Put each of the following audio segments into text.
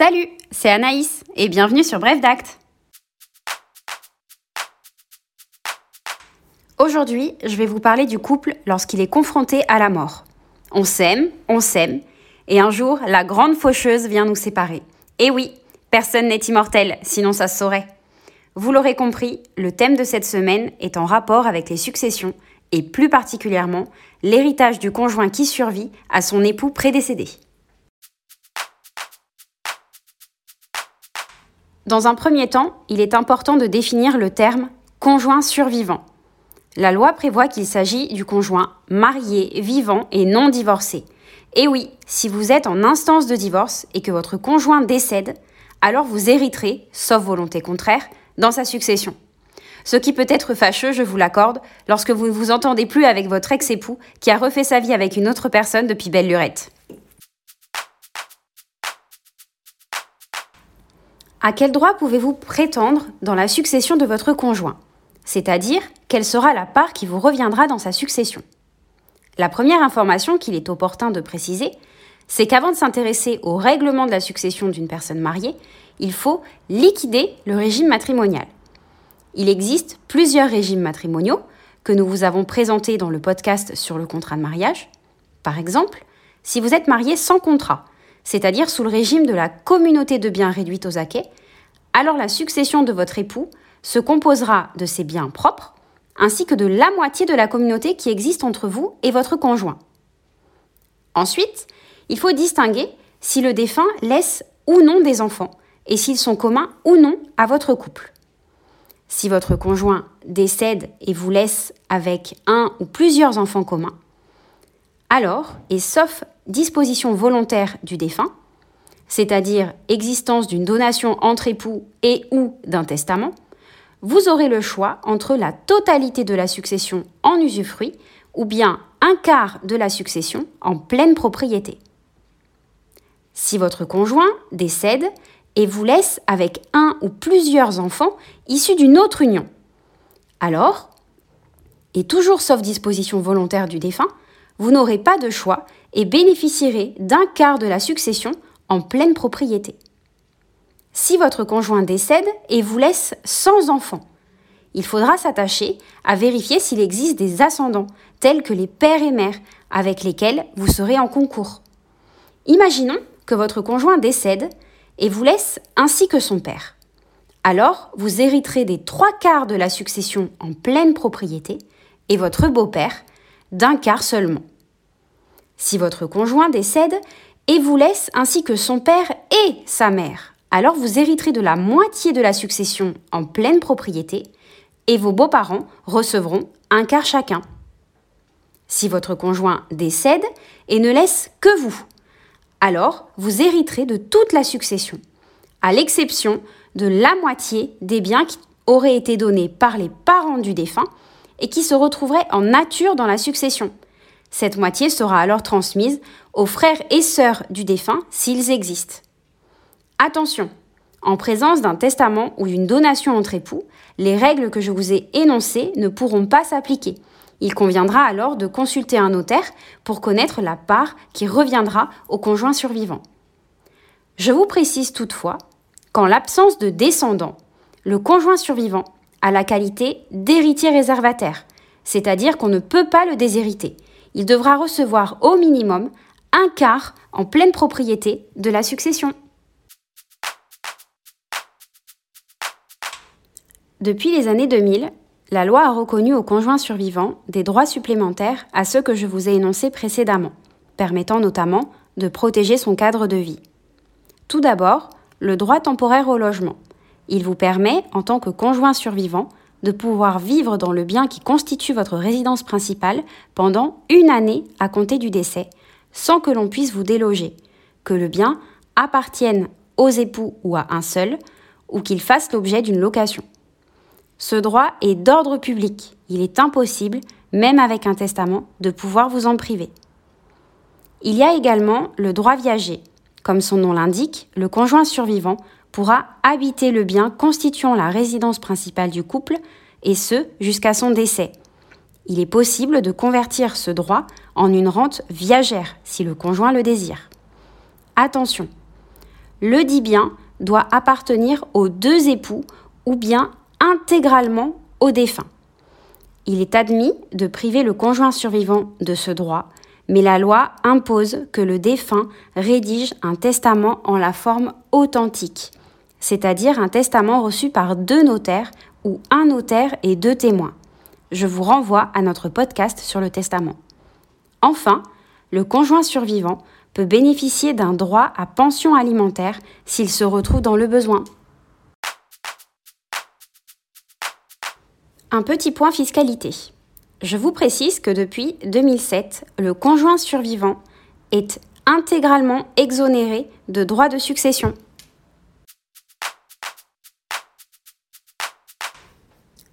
Salut, c'est Anaïs et bienvenue sur Bref d'Acte. Aujourd'hui, je vais vous parler du couple lorsqu'il est confronté à la mort. On s'aime, on s'aime, et un jour, la grande faucheuse vient nous séparer. Et oui, personne n'est immortel, sinon ça se saurait. Vous l'aurez compris, le thème de cette semaine est en rapport avec les successions, et plus particulièrement l'héritage du conjoint qui survit à son époux prédécédé. Dans un premier temps, il est important de définir le terme conjoint survivant. La loi prévoit qu'il s'agit du conjoint marié, vivant et non divorcé. Et oui, si vous êtes en instance de divorce et que votre conjoint décède, alors vous hériterez, sauf volonté contraire, dans sa succession. Ce qui peut être fâcheux, je vous l'accorde, lorsque vous ne vous entendez plus avec votre ex-époux qui a refait sa vie avec une autre personne depuis belle lurette. À quel droit pouvez-vous prétendre dans la succession de votre conjoint? C'est-à-dire, quelle sera la part qui vous reviendra dans sa succession? La première information qu'il est opportun de préciser, c'est qu'avant de s'intéresser au règlement de la succession d'une personne mariée, il faut liquider le régime matrimonial. Il existe plusieurs régimes matrimoniaux que nous vous avons présentés dans le podcast sur le contrat de mariage. Par exemple, si vous êtes marié sans contrat, c'est-à-dire sous le régime de la communauté de biens réduite aux acquets, alors la succession de votre époux se composera de ses biens propres, ainsi que de la moitié de la communauté qui existe entre vous et votre conjoint. Ensuite, il faut distinguer si le défunt laisse ou non des enfants et s'ils sont communs ou non à votre couple. Si votre conjoint décède et vous laisse avec un ou plusieurs enfants communs, alors, et sauf disposition volontaire du défunt, c'est-à-dire existence d'une donation entre époux et ou d'un testament, vous aurez le choix entre la totalité de la succession en usufruit ou bien un quart de la succession en pleine propriété. Si votre conjoint décède et vous laisse avec un ou plusieurs enfants issus d'une autre union, alors, et toujours sauf disposition volontaire du défunt, vous n'aurez pas de choix et bénéficierez d'un quart de la succession en pleine propriété. Si votre conjoint décède et vous laisse sans enfant, il faudra s'attacher à vérifier s'il existe des ascendants, tels que les pères et mères, avec lesquels vous serez en concours. Imaginons que votre conjoint décède et vous laisse ainsi que son père. Alors, vous hériterez des trois quarts de la succession en pleine propriété et votre beau-père d'un quart seulement. Si votre conjoint décède et vous laisse ainsi que son père et sa mère, alors vous hériterez de la moitié de la succession en pleine propriété et vos beaux-parents recevront un quart chacun. Si votre conjoint décède et ne laisse que vous, alors vous hériterez de toute la succession, à l'exception de la moitié des biens qui auraient été donnés par les parents du défunt et qui se retrouveraient en nature dans la succession. Cette moitié sera alors transmise aux frères et sœurs du défunt s'ils existent. Attention, en présence d'un testament ou d'une donation entre époux, les règles que je vous ai énoncées ne pourront pas s'appliquer. Il conviendra alors de consulter un notaire pour connaître la part qui reviendra au conjoint survivant. Je vous précise toutefois qu'en l'absence de descendants, le conjoint survivant a la qualité d'héritier réservataire, c'est-à-dire qu'on ne peut pas le déshériter. Il devra recevoir au minimum un quart en pleine propriété de la succession. Depuis les années 2000, la loi a reconnu aux conjoints survivants des droits supplémentaires à ceux que je vous ai énoncés précédemment, permettant notamment de protéger son cadre de vie. Tout d'abord, le droit temporaire au logement. Il vous permet, en tant que conjoint survivant, de pouvoir vivre dans le bien qui constitue votre résidence principale pendant une année à compter du décès, sans que l'on puisse vous déloger, que le bien appartienne aux époux ou à un seul, ou qu'il fasse l'objet d'une location. Ce droit est d'ordre public. Il est impossible, même avec un testament, de pouvoir vous en priver. Il y a également le droit viager. Comme son nom l'indique, le conjoint survivant pourra habiter le bien constituant la résidence principale du couple, et ce jusqu'à son décès. Il est possible de convertir ce droit en une rente viagère si le conjoint le désire. Attention, le dit bien, doit appartenir aux deux époux ou bien intégralement au défunt. Il est admis de priver le conjoint survivant de ce droit, mais la loi impose que le défunt rédige un testament en la forme authentique, c'est-à-dire un testament reçu par deux notaires ou un notaire et deux témoins. Je vous renvoie à notre podcast sur le testament. Enfin, le conjoint survivant peut bénéficier d'un droit à pension alimentaire s'il se retrouve dans le besoin. Un petit point fiscalité. Je vous précise que depuis 2007, le conjoint survivant est intégralement exonéré de droits de succession.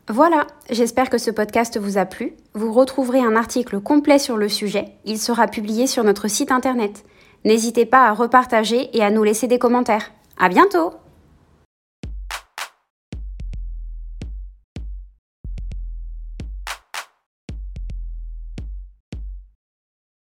Voilà, j'espère que ce podcast vous a plu. Vous retrouverez un article complet sur le sujet. Il sera publié sur notre site internet. N'hésitez pas à repartager et à nous laisser des commentaires. À bientôt!